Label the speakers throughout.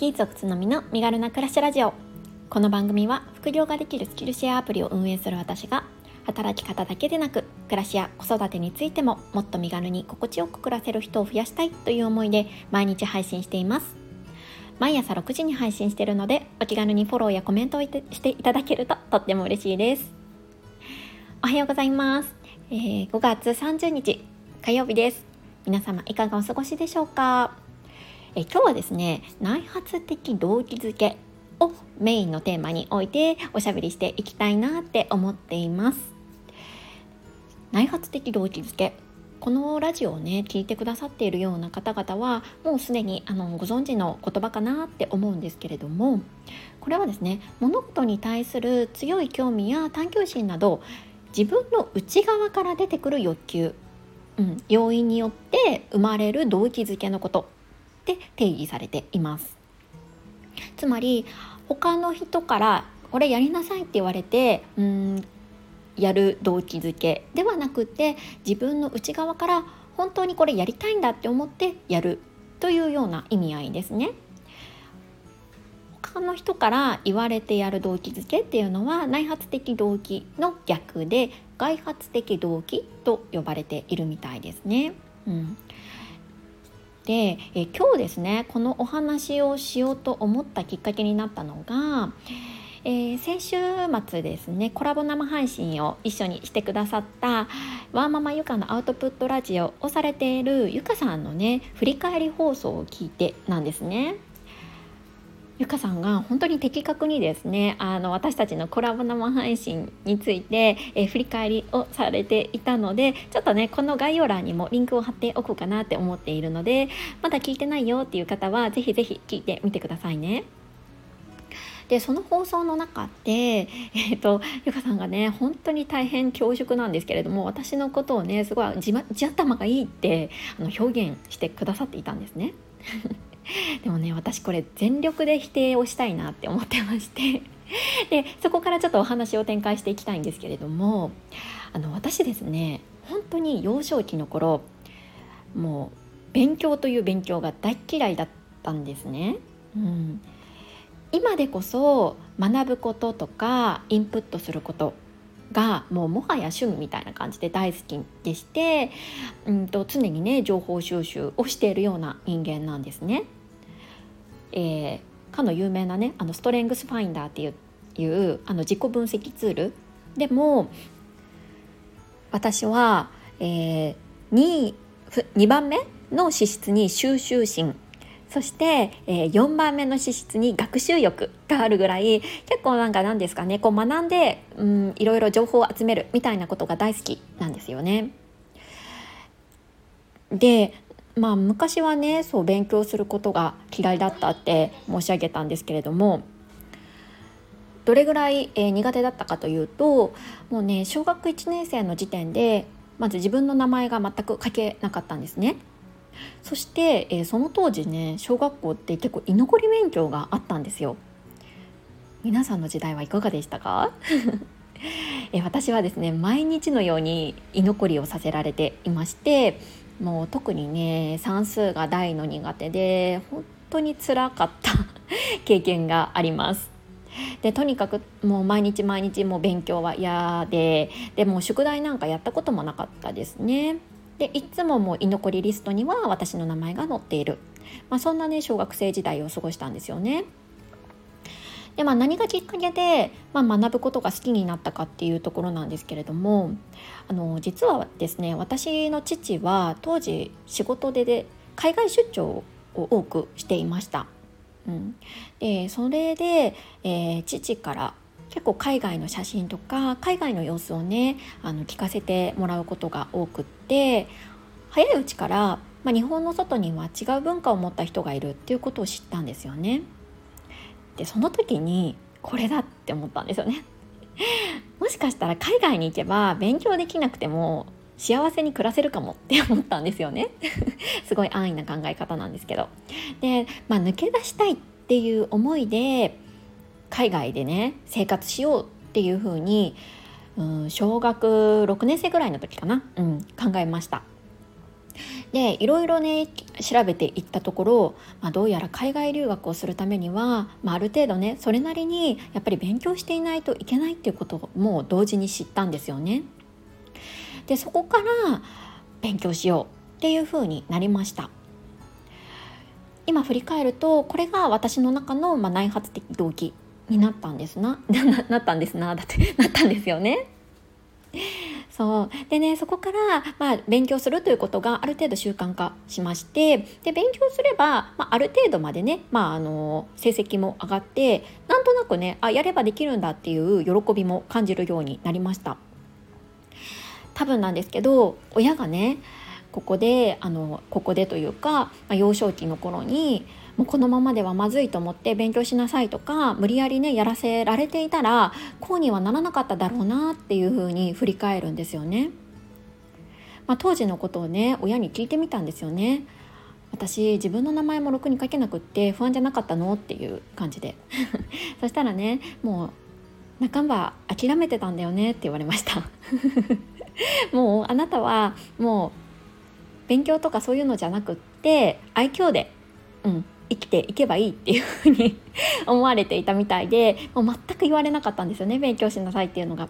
Speaker 1: 技術つのの身軽な暮らしラジオ。この番組は副業ができるスキルシェアアプリを運営する私が働き方だけでなく暮らしや子育てについてももっと身軽に心地よく暮らせる人を増やしたいという思いで毎日配信しています。毎朝6時に配信しているのでお気軽にフォローやコメントをしていただけるととっても嬉しいです。おはようございます、えー、5月30日火曜日です。皆様いかがお過ごしでしょうか？え今日はですね内発的動機づけをメインのテーマに置いておしゃべりしていきたいなって思っています。内発的動機づけこのラジオをね聞いてくださっているような方々はもうすでにあのご存知の言葉かなって思うんですけれどもこれはですね物事に対する強い興味や探求心など自分の内側から出てくる欲求、うん、要因によって生まれる動機づけのこと。って定義されていますつまり他の人からこれやりなさいって言われてうんやる動機づけではなくて自分の内側から本当にこれやりたいんだって思ってやるというような意味合いですね。他の人から言われてやる動機づけっていうのは内発的動機の逆で外発的動機と呼ばれているみたいですね。うん、でえ今日ですねこのお話をしようと思ったきっかけになったのが、えー、先週末ですねコラボ生配信を一緒にしてくださったワーママゆかのアウトプットラジオをされているゆかさんのね振り返り放送を聞いてなんですね。ゆかさんが本当に的確にですねあの私たちのコラボ生配信について、え、振り返りをされていたのでちょっとねこの概要欄にもリンクを貼っておこうかなって思っているのでまだ聞いてないよっていう方は是非是非聞いてみてくださいね。でその放送の中で、えーと、ゆかさんがね本当に大変恐縮なんですけれども私のことをねすごい地地頭がいいってあの表現してくださっていたんですね。でもね私これ全力で否定をしたいなって思ってましてでそこからちょっとお話を展開していきたいんですけれどもあの私ですね本当に幼少期の頃もう勉強という勉強が大嫌いだったんですね。うん、今でこそ学ぶこととかインプットすることがもうもはや趣味みたいな感じで大好きでして、うんと常にね情報収集をしているような人間なんですね。えー、かの有名なねあのストレングスファインダーっていういうあの自己分析ツールでも私は、えー、2, 2番目の資質に収集心そして、えー、4番目の資質に学習欲があるぐらい結構なんか何ですかねこう学んで、うん、いろいろ情報を集めるみたいなことが大好きなんですよね。でまあ昔はねそう勉強することが嫌いだったって申し上げたんですけれどもどれぐらい、えー、苦手だったかというともうね小学1年生の時点でまず自分の名前が全く書けなかったんですね。そして、えー、その当時ね小学校って結構居残り勉強があったんですよ。皆さんの時代はいかがでしたか？え私はですね毎日のように居残りをさせられていましてもう特にね算数が大の苦手で本当につらかった 経験があります。でとにかくもう毎日毎日もう勉強は嫌ででも宿題なんかやったこともなかったですね。でいつももう居残りリストには私の名前が載っている、まあ、そんなね小学生時代を過ごしたんですよね。でまあ、何がきっかけで、まあ、学ぶことが好きになったかっていうところなんですけれどもあの実はですね私の父は当時仕事でで海外出張を多くしていました。うん、でそれで、えー、父から結構海外の写真とか海外の様子をねあの聞かせてもらうことが多くって早いうちから、まあ、日本の外には違う文化を持った人がいるっていうことを知ったんですよね。でその時にこれだって思ったんですよね。もしかしたら海外に行けば勉強できなくても幸せに暮らせるかもって思ったんですよね すごい安易な考え方なんですけどで、まあ、抜け出したいっていう思いで海外でね生活しようっていうふうに、うん、小学6年生ぐらいの時かな、うん、考えました。でいろいろね、調べていったところ、まあ、どうやら海外留学をするためには、まあ、ある程度ねそれなりにやっぱり勉強していないといけないっていうことも同時に知ったんですよね。でそこから勉強しようっていうふうになりました。今振り返るとこれが私の中の、まあ、内発的動機になったんですな。なったんですなだって なったんですよね。そう。でねそこから、まあ、勉強するということがある程度習慣化しましてで勉強すれば、まあ、ある程度までね、まあ、あの成績も上がってなんとなくねあやればできるんだっていう喜びも感じるようになりました。多分なんですけど親がねここであのここでというか、まあ、幼少期の頃にもうこのままではまずいと思って勉強しなさいとか無理やりねやらせられていたらこうにはならなかっただろうなっていうふうに振り返るんですよね。まあ、当時のことをね親に聞いてみたんですよね。私自分の名前もろくに書けなくって不安じゃなかったのっていう感じで そしたらねもう半ば諦めてたんだよねって言われました もうあなたはもう勉強とかそういうのじゃなくって愛嬌で、うん、生きていけばいいっていうふうに 思われていたみたいでもう全く言われなかったんですよね勉強しなさいっていうのが。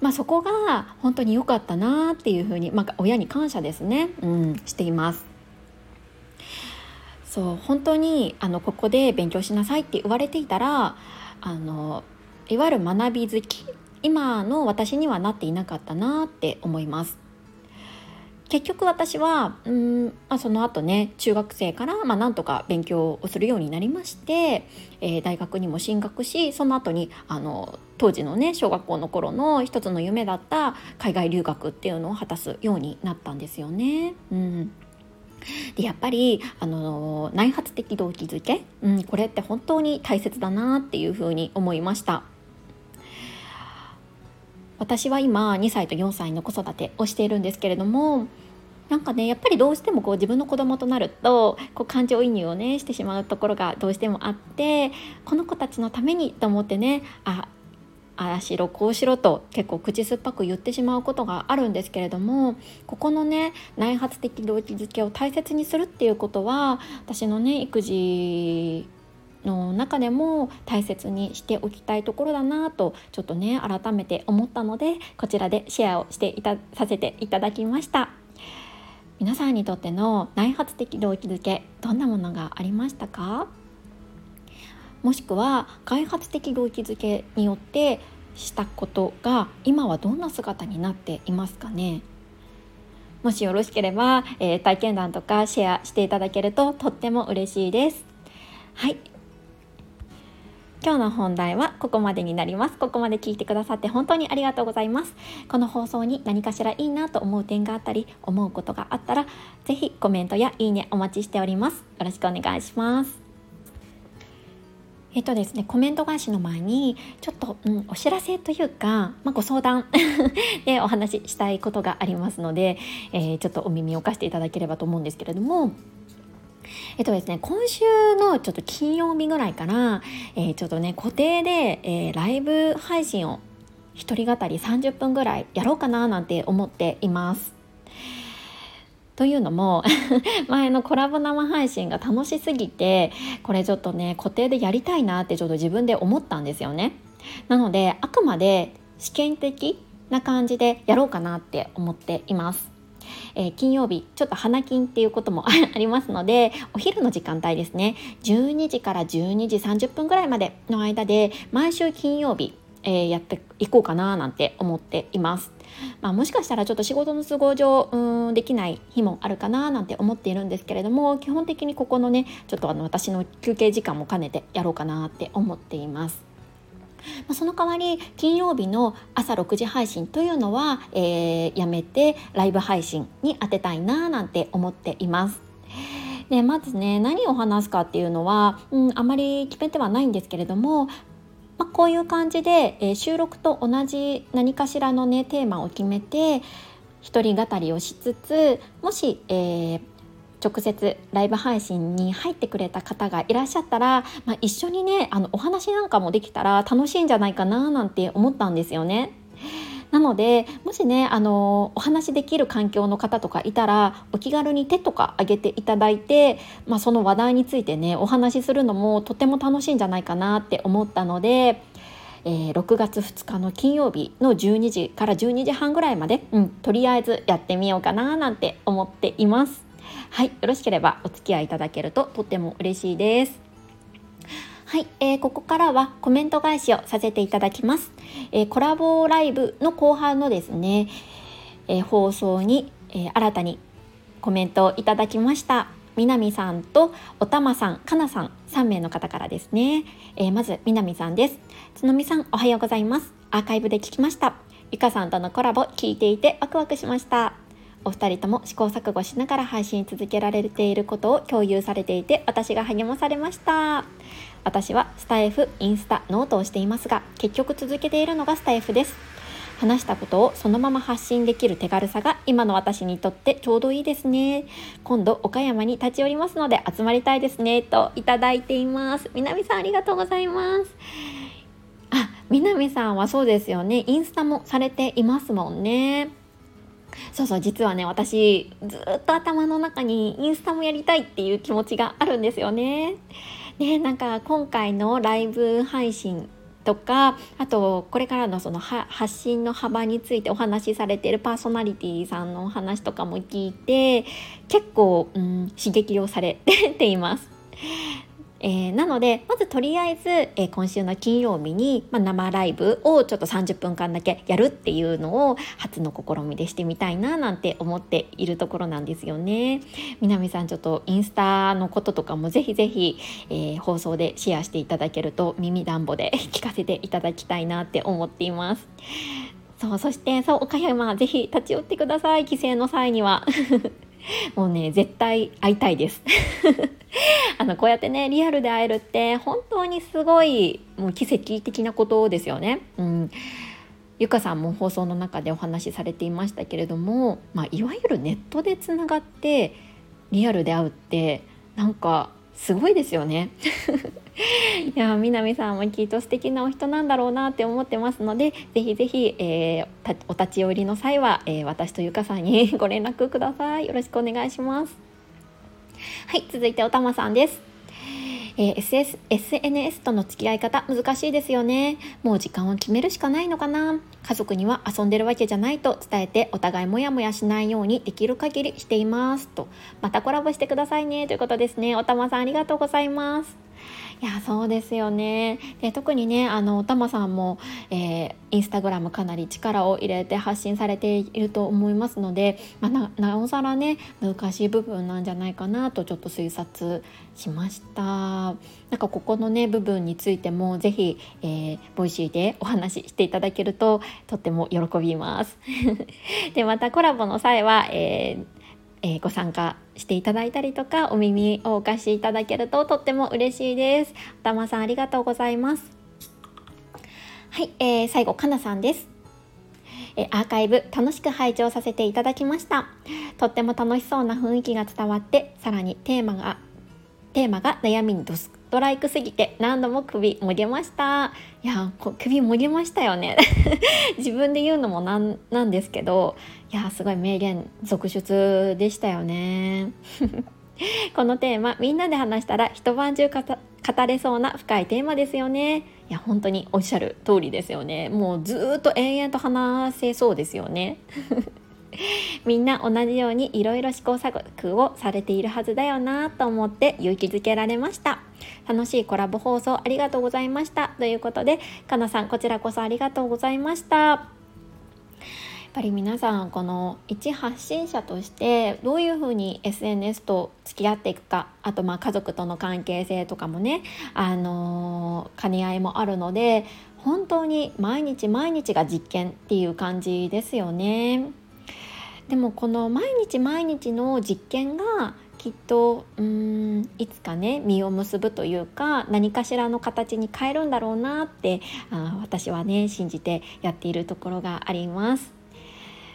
Speaker 1: まあ、そこが本当に良かったなっていうふうに、まあ、親に感謝ですね、うん、しています。そう本当にあのここで勉強しなさいって言われていたらあのいわゆる学び好き今の私にはなっていなかったなって思います。結局私はうん、まあ、その後ね中学生から、まあ、なんとか勉強をするようになりまして、えー、大学にも進学しその後にあの当時のね小学校の頃の一つの夢だった海外留学っていうのを果たすようになったんですよね。うんでやっぱりあの内発的動機づけ、うん、これって本当に大切だなっていうふうに思いました。私は今2歳と4歳の子育てをしているんですけれどもなんかねやっぱりどうしてもこう自分の子供となるとこう感情移入をねしてしまうところがどうしてもあってこの子たちのためにと思ってねあああしろこうしろと結構口酸っぱく言ってしまうことがあるんですけれどもここのね内発的動機づけを大切にするっていうことは私のね育児の中でも大切にしておきたいところだなとちょっとね改めて思ったのでこちらでシェアをしていたさせていただきました。皆さんにとっての内発的動機づけどんなものがありましたか？もしくは外発的動機づけによってしたことが今はどんな姿になっていますかね？もしよろしければ、えー、体験談とかシェアしていただけるととっても嬉しいです。はい。今日の本題はここまでになります。ここまで聞いてくださって本当にありがとうございます。この放送に何かしらいいなと思う点があったり、思うことがあったら、ぜひコメントやいいねお待ちしております。よろしくお願いします。えっとですね、コメント返しの前にちょっと、うん、お知らせというか、まあ、ご相談 でお話ししたいことがありますので、えー、ちょっとお耳を貸していただければと思うんですけれどもえっとですね、今週のちょっと金曜日ぐらいから、えー、ちょっとね、固定で、えー、ライブ配信を一人語り30分ぐらいやろうかななんて思っています。というのも 前のコラボ生配信が楽しすぎてこれちょっとね固定でやりたいなってちょっと自分で思ったんですよね。なのであくまで試験的な感じでやろうかなって思っています。えー、金曜日ちょっと花金っていうこともありますのでお昼の時間帯ですね12時から12時30分ぐらいまでの間で毎週金曜日えー、やっていこうかななんて思っています。まあ、もしかしたらちょっと仕事の都合上うんできない日もあるかななんて思っているんですけれども基本的にここのねちょっとあの私の休憩時間も兼ねてやろうかなって思っています。まその代わり金曜日の朝6時配信というのは、えー、やめてライブ配信に当てたいななんて思っています。でまずね何を話すかっていうのは、うん、あまり決めてはないんですけれども、まあ、こういう感じで、えー、収録と同じ何かしらのねテーマを決めて一人語りをしつつもし、えー、直接ライブ配信に入ってくれた方がいらっしゃったら、まあ、一緒にねあのお話なんかもできたら楽しいんじゃないかななんて思ったんですよね。なのでもしねあのお話できる環境の方とかいたらお気軽に手とか挙げていただいて、まあ、その話題についてねお話しするのもとても楽しいんじゃないかなって思ったので。えー、6月2日の金曜日の12時から12時半ぐらいまで、うん、とりあえずやってみようかななんて思っています。はい、よろしければお付き合いいただけるととっても嬉しいです。はい、えー、ここからはコメント返しをさせていただきます。えー、コラボライブの後半のですね、えー、放送に、え新たにコメントをいただきました。南さんとおたまさん、かなさん3名の方からですね、えまず南さんですつのみさんおはようございますアーカイブで聞きましたゆかさんとのコラボ聞いていてワクワクしましたお二人とも試行錯誤しながら配信続けられていることを共有されていて私が励まされました。私はスタイフ、インスタ、ノートをしていますが結局続けているのがスタイフです。話したことをそのまま発信できる手軽さが今の私にとってちょうどいいですね。今度岡山に立ち寄りますので集まりたいですねといただいています。南さんありがとうございます。あ南さんはそうですよね。インスタもされていますもんね。そうそう実はね私ずっと頭の中にインスタもやりたいっていう気持ちがあるんですよね。ねなんか今回のライブ配信とかあとこれからのその発信の幅についてお話しされてるパーソナリティさんのお話とかも聞いて結構、うん、刺激をされています。えー、なのでまずとりあえず、えー、今週の金曜日に、まあ、生ライブをちょっと30分間だけやるっていうのを初の試みでしてみたいななんて思っているところなんですよね。南さんちょっとインスタのこととかもぜひぜひ、えー、放送でシェアしていただけると耳暖房で 聞かせていただきたいなって思っています。そうそしてそう岡山ぜひ立ち寄ってください帰省の際には。もうね絶対会いたいです あのこうやってねリアルで会えるって本当にすごいもう奇跡的なことですよね。うんゆかさんも放送の中でお話しされていましたけれども、まあ、いわゆるネットでつながってリアルで会うってなんかすごいですよね。いや南さんもきっと素敵なお人なんだろうなって思ってますのでぜひぜひ、えー、お立ち寄りの際は、えー、私とゆかさんに ご連絡くださいよろしくお願いしますはい続いておたまさんです。えー、SS SNS との付き合い方難しいですよね。もう時間を決めるしかないのかな。家族には遊んでるわけじゃないと伝えてお互いモヤモヤしないようにできる限りしていますと。またコラボしてくださいね。ということですね。おたまさんありがとうございます。いやそうですよね。で特にねあのたまさんも、えー、インスタグラムかなり力を入れて発信されていると思いますので、まあ、なおさらね難しい部分なんじゃないかなとちょっと推察しました。なんかここのね部分についても是非、えー、 Voicy でお話ししていただけるととっても喜びます。でまたコラボの際は、えーえー、ご参加していただいたりとかお耳をお貸しいただけるととっても嬉しいです。おたまさんありがとうございます。はい、えー、最後かなさんです。えアーカイブ楽しく拝聴させていただきました。とっても楽しそうな雰囲気が伝わってさらにテーマがテーマが悩みにドストライクすぎて何度も首もげました。いや首もげましたよね。自分で言うのもなんなんですけどいやすごい名言続出でしたよね。このテーマみんなで話したら一晩中語れそうな深いテーマですよね。いや本当におっしゃる通りですよね。もうずっと延々と話せそうですよね。みんな同じようにいろいろ試行錯誤をされているはずだよなと思って勇気づけられました。楽しいコラボ放送ありがとうございました。ということでかなさんこちらこそありがとうございました。ぱり皆さんこの一発信者としてどういうふうに SNS と付き合っていくかあとまあ家族との関係性とかもねあの兼ね合いもあるので本当に毎日毎日が実験っていう感じですよね。でもこの毎日毎日の実験がきっとうんいつかね実を結ぶというか何かしらの形に変えるんだろうなってあ私はね信じてやっているところがあります。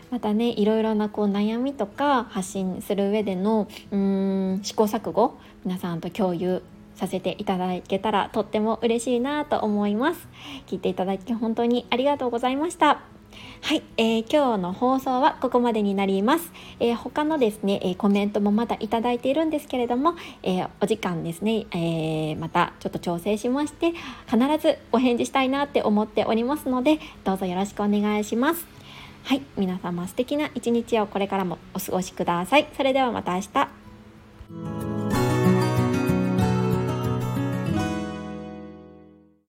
Speaker 1: またねいろいろなこう悩みとか発信する上でのうん試行錯誤皆さんと共有させていただけたらとっても嬉しいなと思います聞いていただき本当にありがとうございましたはい、えー、今日の放送はここまでになります。えー、他のですね、えー、コメントもまだいただいているんですけれども、えー、お時間ですね、えー、またちょっと調整しまして必ずお返事したいなって思っておりますのでどうぞよろしくお願いします。はい皆様素敵な一日をこれからもお過ごしください。それではまた明日。